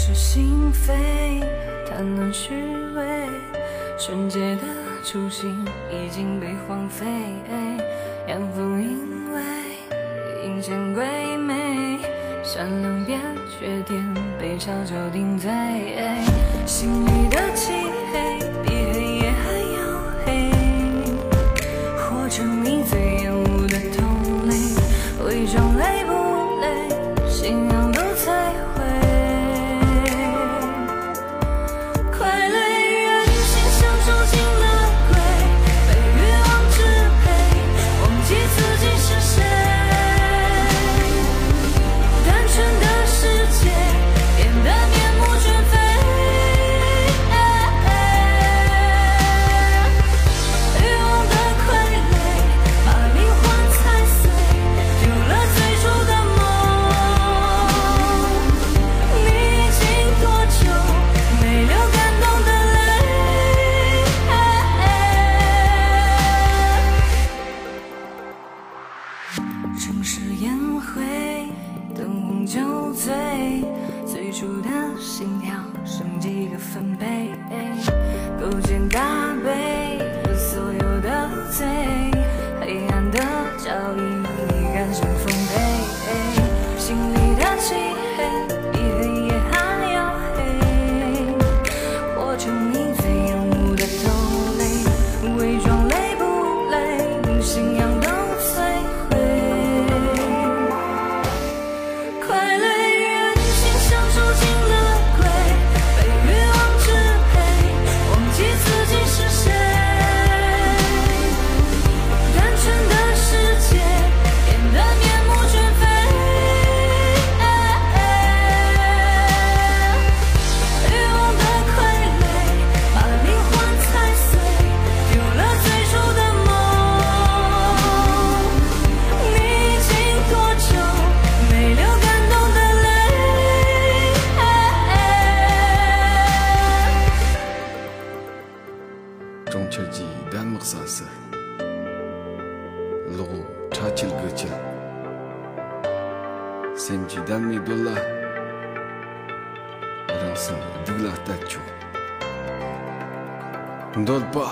是心非，贪婪虚伪，纯洁的初心已经被荒废。阳奉阴违，阴险鬼魅，善良变缺点，被悄悄定罪。心里的漆黑，比黑夜还要黑，活成你最是烟灰，灯红酒醉，最初的心跳剩几个分贝，勾肩搭背，所有的罪，黑暗的脚印， 정철지단 maqsasi ulug'u chachilguchi semjidan medulla irosin digla tachu ndolpa